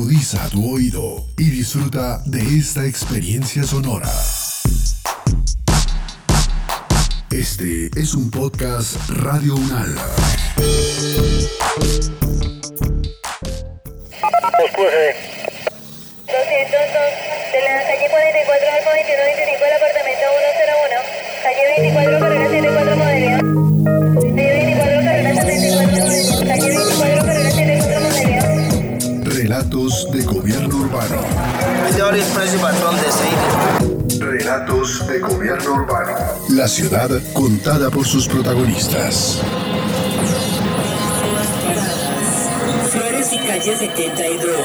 Agudiza tu oído y disfruta de esta experiencia sonora. Este es un podcast Radio Unal. de la calle 44 al 2125 del apartamento 101, calle 24 carrera 74 modelo. Relatos de gobierno urbano. Relatos de gobierno urbano. La ciudad contada por sus protagonistas. Flores y calle 72.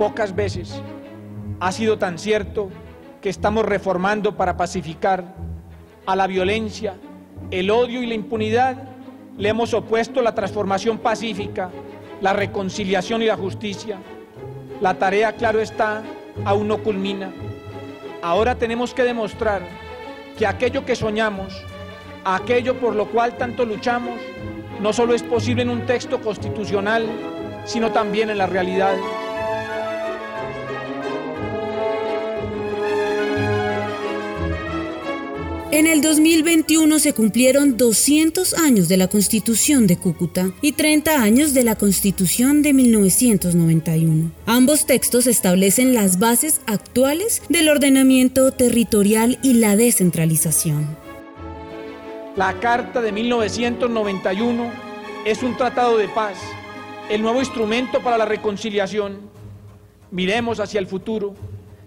Pocas veces ha sido tan cierto que estamos reformando para pacificar a la violencia, el odio y la impunidad. Le hemos opuesto la transformación pacífica, la reconciliación y la justicia. La tarea, claro está, aún no culmina. Ahora tenemos que demostrar que aquello que soñamos, aquello por lo cual tanto luchamos, no solo es posible en un texto constitucional, sino también en la realidad. En el 2021 se cumplieron 200 años de la Constitución de Cúcuta y 30 años de la Constitución de 1991. Ambos textos establecen las bases actuales del ordenamiento territorial y la descentralización. La Carta de 1991 es un tratado de paz, el nuevo instrumento para la reconciliación. Miremos hacia el futuro.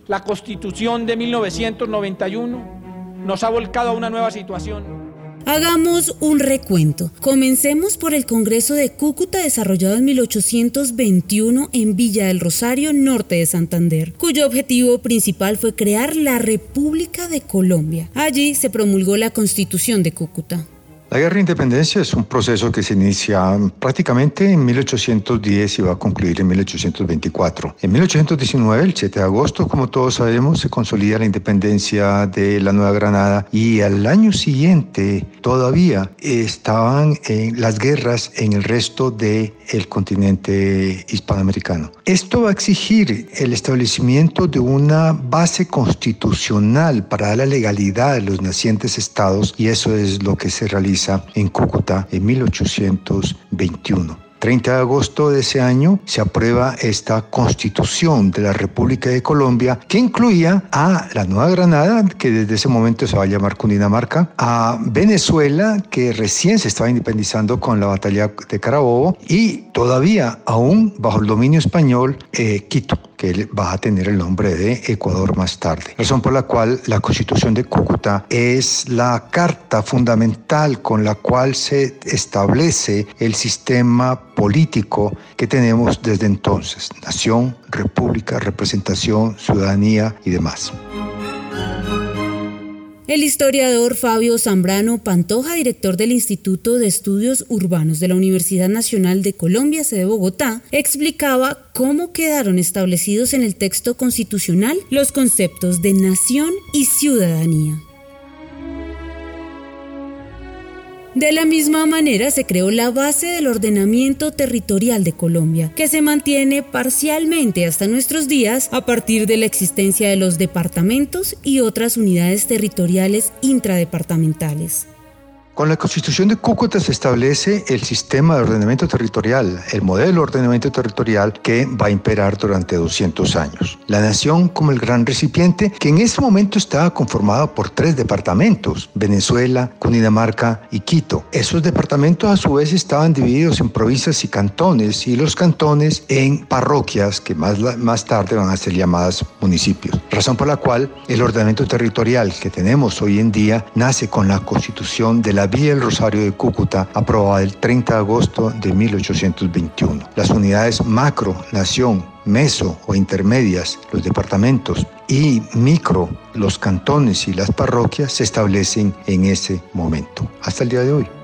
La Constitución de 1991 nos ha volcado a una nueva situación. Hagamos un recuento. Comencemos por el Congreso de Cúcuta desarrollado en 1821 en Villa del Rosario, norte de Santander, cuyo objetivo principal fue crear la República de Colombia. Allí se promulgó la Constitución de Cúcuta. La guerra de independencia es un proceso que se inicia prácticamente en 1810 y va a concluir en 1824. En 1819, el 7 de agosto, como todos sabemos, se consolida la independencia de la Nueva Granada y al año siguiente todavía estaban en las guerras en el resto del el continente hispanoamericano. Esto va a exigir el establecimiento de una base constitucional para la legalidad de los nacientes estados y eso es lo que se realiza en Cúcuta en 1821. 30 de agosto de ese año se aprueba esta constitución de la República de Colombia que incluía a la Nueva Granada, que desde ese momento se va a llamar Cundinamarca, a Venezuela, que recién se estaba independizando con la batalla de Carabobo, y todavía aún bajo el dominio español, eh, Quito que va a tener el nombre de Ecuador más tarde. Razón por la cual la Constitución de Cúcuta es la carta fundamental con la cual se establece el sistema político que tenemos desde entonces, nación, república, representación, ciudadanía y demás. El historiador Fabio Zambrano Pantoja, director del Instituto de Estudios Urbanos de la Universidad Nacional de Colombia, sede Bogotá, explicaba cómo quedaron establecidos en el texto constitucional los conceptos de nación y ciudadanía. De la misma manera se creó la base del ordenamiento territorial de Colombia, que se mantiene parcialmente hasta nuestros días a partir de la existencia de los departamentos y otras unidades territoriales intradepartamentales. Con la Constitución de Cúcuta se establece el sistema de ordenamiento territorial, el modelo de ordenamiento territorial que va a imperar durante 200 años. La nación como el gran recipiente que en ese momento estaba conformado por tres departamentos, Venezuela, Cundinamarca y Quito. Esos departamentos a su vez estaban divididos en provincias y cantones y los cantones en parroquias que más, más tarde van a ser llamadas municipios. Razón por la cual el ordenamiento territorial que tenemos hoy en día nace con la Constitución de la la Vía El Rosario de Cúcuta, aprobada el 30 de agosto de 1821. Las unidades macro, nación, meso o intermedias, los departamentos, y micro, los cantones y las parroquias se establecen en ese momento, hasta el día de hoy.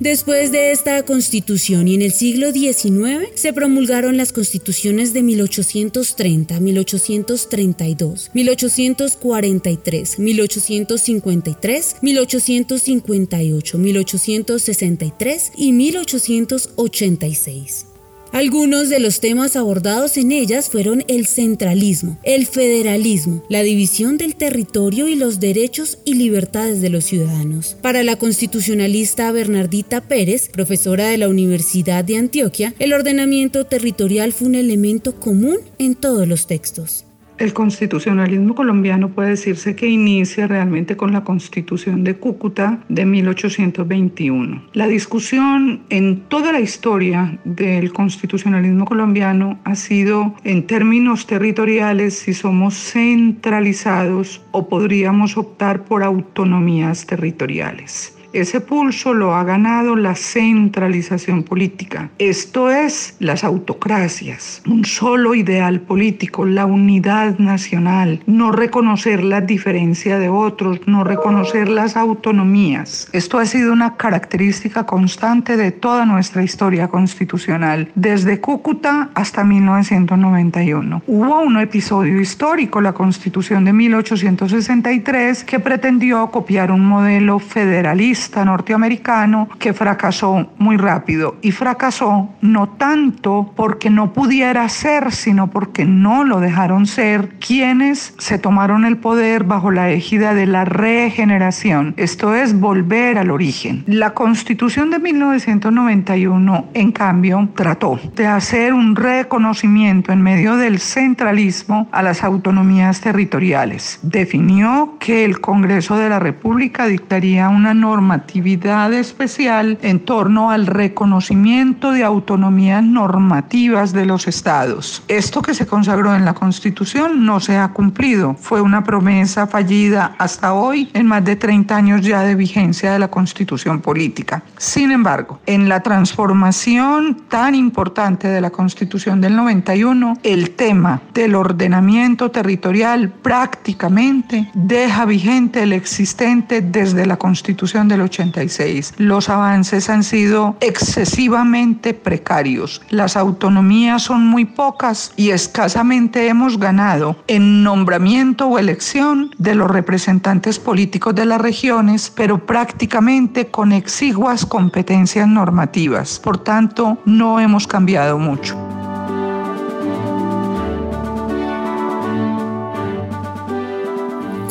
Después de esta constitución y en el siglo XIX se promulgaron las constituciones de 1830, 1832, 1843, 1853, 1858, 1863 y 1886. Algunos de los temas abordados en ellas fueron el centralismo, el federalismo, la división del territorio y los derechos y libertades de los ciudadanos. Para la constitucionalista Bernardita Pérez, profesora de la Universidad de Antioquia, el ordenamiento territorial fue un elemento común en todos los textos. El constitucionalismo colombiano puede decirse que inicia realmente con la constitución de Cúcuta de 1821. La discusión en toda la historia del constitucionalismo colombiano ha sido en términos territoriales si somos centralizados o podríamos optar por autonomías territoriales. Ese pulso lo ha ganado la centralización política. Esto es las autocracias, un solo ideal político, la unidad nacional, no reconocer la diferencia de otros, no reconocer las autonomías. Esto ha sido una característica constante de toda nuestra historia constitucional, desde Cúcuta hasta 1991. Hubo un episodio histórico, la Constitución de 1863, que pretendió copiar un modelo federalista norteamericano que fracasó muy rápido y fracasó no tanto porque no pudiera ser, sino porque no lo dejaron ser quienes se tomaron el poder bajo la égida de la regeneración, esto es volver al origen. La constitución de 1991, en cambio, trató de hacer un reconocimiento en medio del centralismo a las autonomías territoriales. Definió que el Congreso de la República dictaría una norma normatividad especial en torno al reconocimiento de autonomías normativas de los estados. Esto que se consagró en la Constitución no se ha cumplido. Fue una promesa fallida hasta hoy en más de 30 años ya de vigencia de la Constitución política. Sin embargo, en la transformación tan importante de la Constitución del 91, el tema del ordenamiento territorial prácticamente deja vigente el existente desde la Constitución del 86. Los avances han sido excesivamente precarios. Las autonomías son muy pocas y escasamente hemos ganado en nombramiento o elección de los representantes políticos de las regiones, pero prácticamente con exiguas competencias normativas. Por tanto, no hemos cambiado mucho.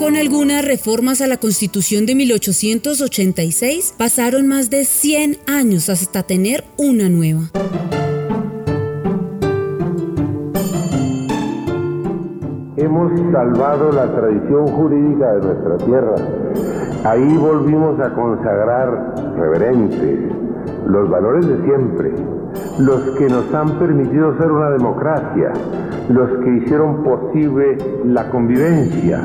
Con algunas reformas a la Constitución de 1886 pasaron más de 100 años hasta tener una nueva. Hemos salvado la tradición jurídica de nuestra tierra. Ahí volvimos a consagrar reverentes los valores de siempre, los que nos han permitido ser una democracia, los que hicieron posible la convivencia,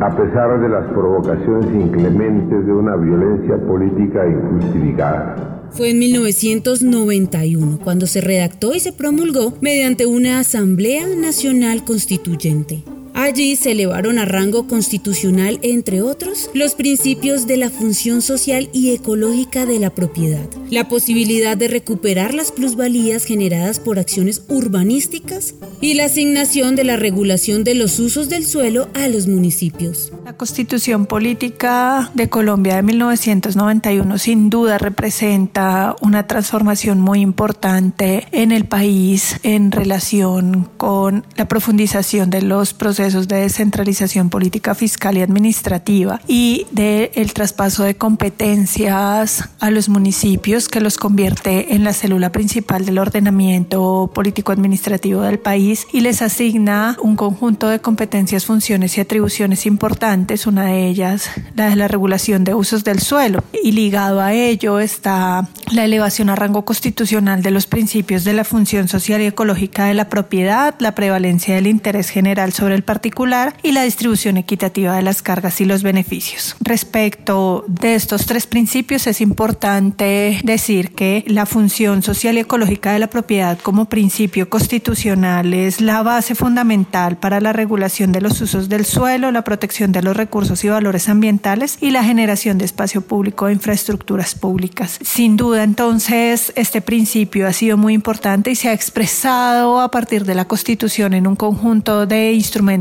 a pesar de las provocaciones inclementes de una violencia política injustificada. Fue en 1991 cuando se redactó y se promulgó mediante una Asamblea Nacional Constituyente. Allí se elevaron a rango constitucional, entre otros, los principios de la función social y ecológica de la propiedad, la posibilidad de recuperar las plusvalías generadas por acciones urbanísticas y la asignación de la regulación de los usos del suelo a los municipios. La Constitución Política de Colombia de 1991 sin duda representa una transformación muy importante en el país en relación con la profundización de los procesos de descentralización política fiscal y administrativa y del el traspaso de competencias a los municipios que los convierte en la célula principal del ordenamiento político administrativo del país y les asigna un conjunto de competencias, funciones y atribuciones importantes, una de ellas la de la regulación de usos del suelo. Y ligado a ello está la elevación a rango constitucional de los principios de la función social y ecológica de la propiedad, la prevalencia del interés general sobre el particular y la distribución equitativa de las cargas y los beneficios. Respecto de estos tres principios es importante decir que la función social y ecológica de la propiedad como principio constitucional es la base fundamental para la regulación de los usos del suelo, la protección de los recursos y valores ambientales y la generación de espacio público e infraestructuras públicas. Sin duda, entonces, este principio ha sido muy importante y se ha expresado a partir de la Constitución en un conjunto de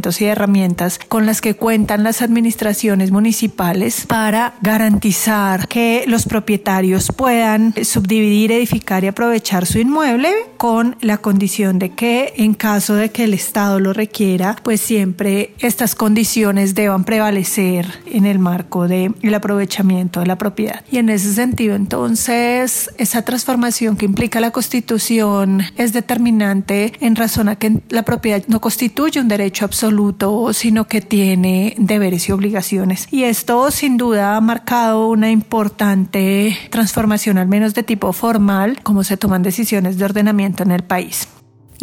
instrumentos y herramientas con las que cuentan las administraciones municipales para garantizar que los propietarios puedan subdividir, edificar y aprovechar su inmueble con la condición de que en caso de que el Estado lo requiera, pues siempre estas condiciones deban prevalecer en el marco del aprovechamiento de la propiedad. Y en ese sentido, entonces, esa transformación que implica la Constitución es determinante en razón a que la propiedad no constituye un derecho absoluto, sino que tiene deberes y obligaciones. Y esto sin duda ha marcado una importante transformación, al menos de tipo formal, como se toman decisiones de ordenamiento en el país.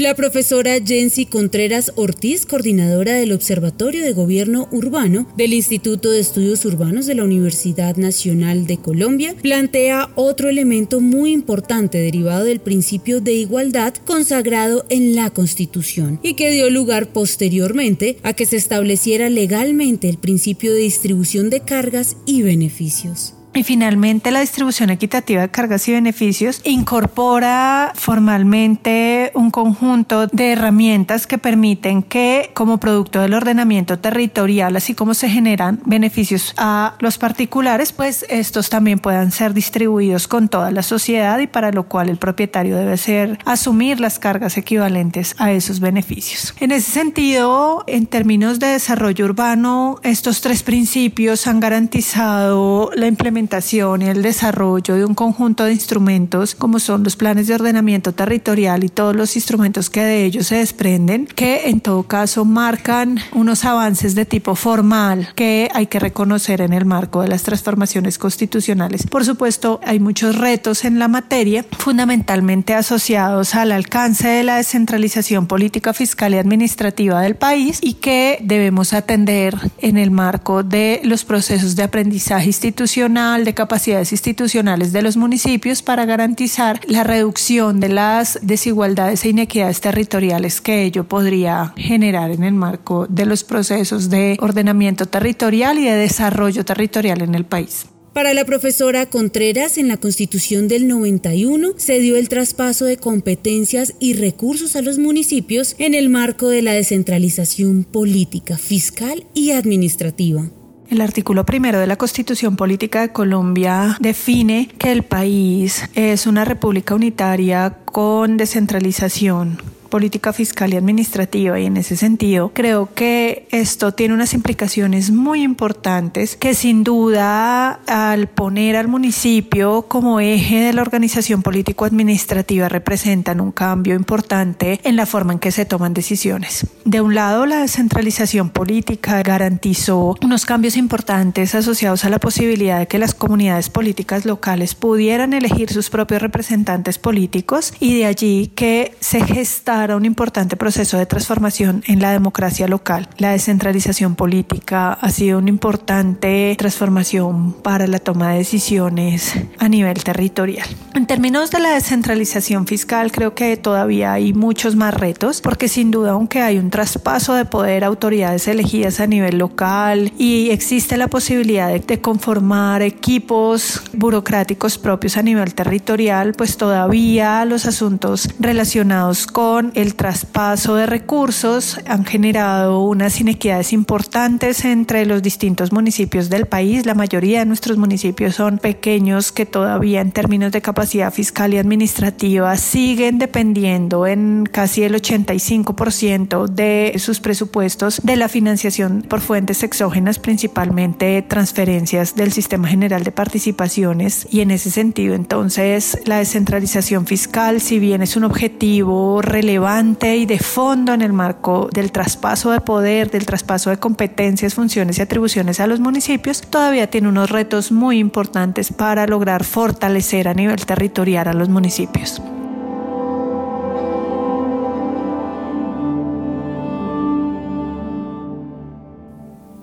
La profesora Jensi Contreras Ortiz, coordinadora del Observatorio de Gobierno Urbano del Instituto de Estudios Urbanos de la Universidad Nacional de Colombia, plantea otro elemento muy importante derivado del principio de igualdad consagrado en la Constitución y que dio lugar posteriormente a que se estableciera legalmente el principio de distribución de cargas y beneficios. Y finalmente la distribución equitativa de cargas y beneficios incorpora formalmente un conjunto de herramientas que permiten que como producto del ordenamiento territorial, así como se generan beneficios a los particulares, pues estos también puedan ser distribuidos con toda la sociedad y para lo cual el propietario debe ser asumir las cargas equivalentes a esos beneficios. En ese sentido, en términos de desarrollo urbano, estos tres principios han garantizado la implementación y el desarrollo de un conjunto de instrumentos como son los planes de ordenamiento territorial y todos los instrumentos que de ellos se desprenden, que en todo caso marcan unos avances de tipo formal que hay que reconocer en el marco de las transformaciones constitucionales. Por supuesto, hay muchos retos en la materia, fundamentalmente asociados al alcance de la descentralización política, fiscal y administrativa del país y que debemos atender en el marco de los procesos de aprendizaje institucional de capacidades institucionales de los municipios para garantizar la reducción de las desigualdades e inequidades territoriales que ello podría generar en el marco de los procesos de ordenamiento territorial y de desarrollo territorial en el país. Para la profesora Contreras, en la Constitución del 91 se dio el traspaso de competencias y recursos a los municipios en el marco de la descentralización política, fiscal y administrativa. El artículo primero de la Constitución Política de Colombia define que el país es una república unitaria con descentralización política fiscal y administrativa y en ese sentido creo que esto tiene unas implicaciones muy importantes que sin duda al poner al municipio como eje de la organización político administrativa representan un cambio importante en la forma en que se toman decisiones. De un lado la descentralización política garantizó unos cambios importantes asociados a la posibilidad de que las comunidades políticas locales pudieran elegir sus propios representantes políticos y de allí que se gestaron un importante proceso de transformación en la democracia local. La descentralización política ha sido una importante transformación para la toma de decisiones a nivel territorial. En términos de la descentralización fiscal, creo que todavía hay muchos más retos, porque sin duda, aunque hay un traspaso de poder a autoridades elegidas a nivel local y existe la posibilidad de, de conformar equipos burocráticos propios a nivel territorial, pues todavía los asuntos relacionados con el traspaso de recursos han generado unas inequidades importantes entre los distintos municipios del país. La mayoría de nuestros municipios son pequeños que todavía en términos de capacidad fiscal y administrativa siguen dependiendo en casi el 85% de sus presupuestos de la financiación por fuentes exógenas, principalmente transferencias del Sistema General de Participaciones. Y en ese sentido, entonces, la descentralización fiscal, si bien es un objetivo relevante, y de fondo en el marco del traspaso de poder, del traspaso de competencias, funciones y atribuciones a los municipios, todavía tiene unos retos muy importantes para lograr fortalecer a nivel territorial a los municipios.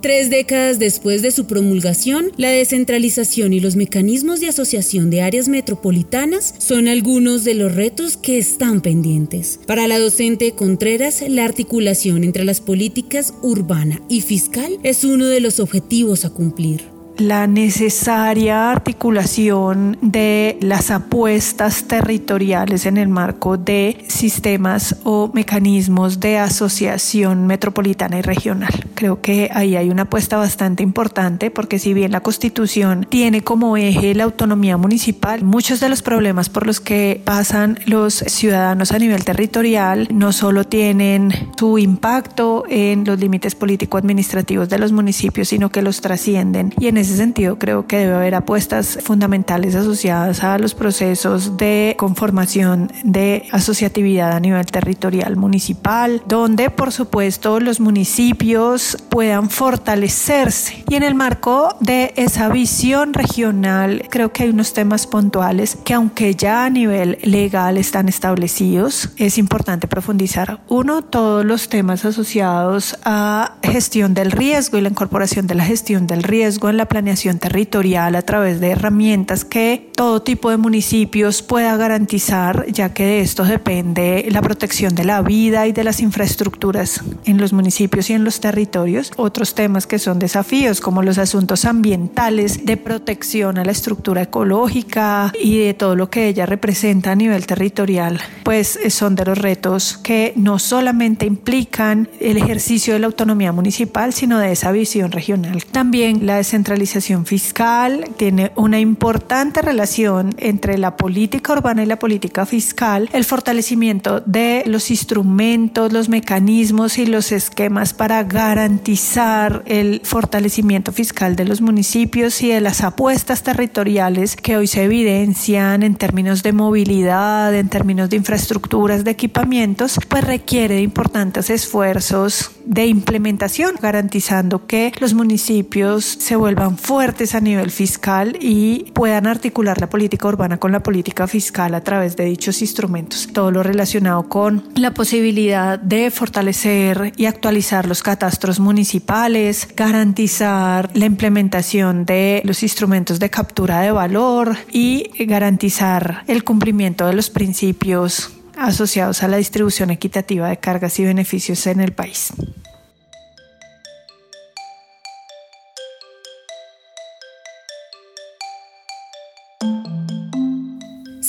Tres décadas después de su promulgación, la descentralización y los mecanismos de asociación de áreas metropolitanas son algunos de los retos que están pendientes. Para la docente Contreras, la articulación entre las políticas urbana y fiscal es uno de los objetivos a cumplir la necesaria articulación de las apuestas territoriales en el marco de sistemas o mecanismos de asociación metropolitana y regional. Creo que ahí hay una apuesta bastante importante porque si bien la constitución tiene como eje la autonomía municipal, muchos de los problemas por los que pasan los ciudadanos a nivel territorial no solo tienen su impacto en los límites político-administrativos de los municipios, sino que los trascienden y en sentido creo que debe haber apuestas fundamentales asociadas a los procesos de conformación de asociatividad a nivel territorial municipal, donde por supuesto los municipios puedan fortalecerse. Y en el marco de esa visión regional, creo que hay unos temas puntuales que aunque ya a nivel legal están establecidos, es importante profundizar. Uno, todos los temas asociados a gestión del riesgo y la incorporación de la gestión del riesgo en la planeación territorial a través de herramientas que todo tipo de municipios pueda garantizar, ya que de esto depende la protección de la vida y de las infraestructuras en los municipios y en los territorios. Otros temas que son desafíos, como los asuntos ambientales, de protección a la estructura ecológica y de todo lo que ella representa a nivel territorial, pues son de los retos que no solamente implican el ejercicio de la autonomía municipal, sino de esa visión regional. También la descentralización fiscal tiene una importante relación entre la política urbana y la política fiscal, el fortalecimiento de los instrumentos, los mecanismos y los esquemas para garantizar el fortalecimiento fiscal de los municipios y de las apuestas territoriales que hoy se evidencian en términos de movilidad, en términos de infraestructuras, de equipamientos, pues requiere de importantes esfuerzos de implementación, garantizando que los municipios se vuelvan fuertes a nivel fiscal y puedan articular la política urbana con la política fiscal a través de dichos instrumentos. Todo lo relacionado con la posibilidad de fortalecer y actualizar los catastros municipales, garantizar la implementación de los instrumentos de captura de valor y garantizar el cumplimiento de los principios asociados a la distribución equitativa de cargas y beneficios en el país.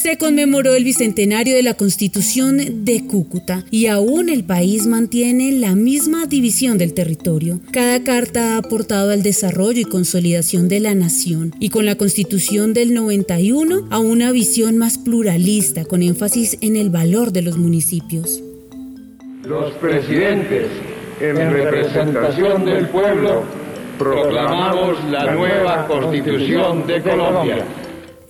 Se conmemoró el bicentenario de la Constitución de Cúcuta y aún el país mantiene la misma división del territorio. Cada carta ha aportado al desarrollo y consolidación de la nación y con la Constitución del 91 a una visión más pluralista con énfasis en el valor de los municipios. Los presidentes, en representación del pueblo, proclamamos la nueva Constitución de Colombia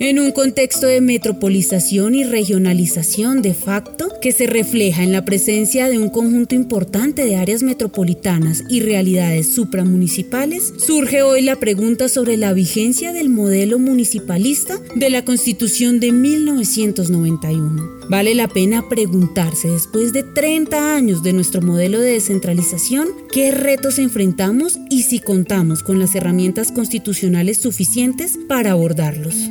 en un contexto de metropolización y regionalización de facto que se refleja en la presencia de un conjunto importante de áreas metropolitanas y realidades supramunicipales, surge hoy la pregunta sobre la vigencia del modelo municipalista de la Constitución de 1991. Vale la pena preguntarse, después de 30 años de nuestro modelo de descentralización, qué retos enfrentamos y si contamos con las herramientas constitucionales suficientes para abordarlos.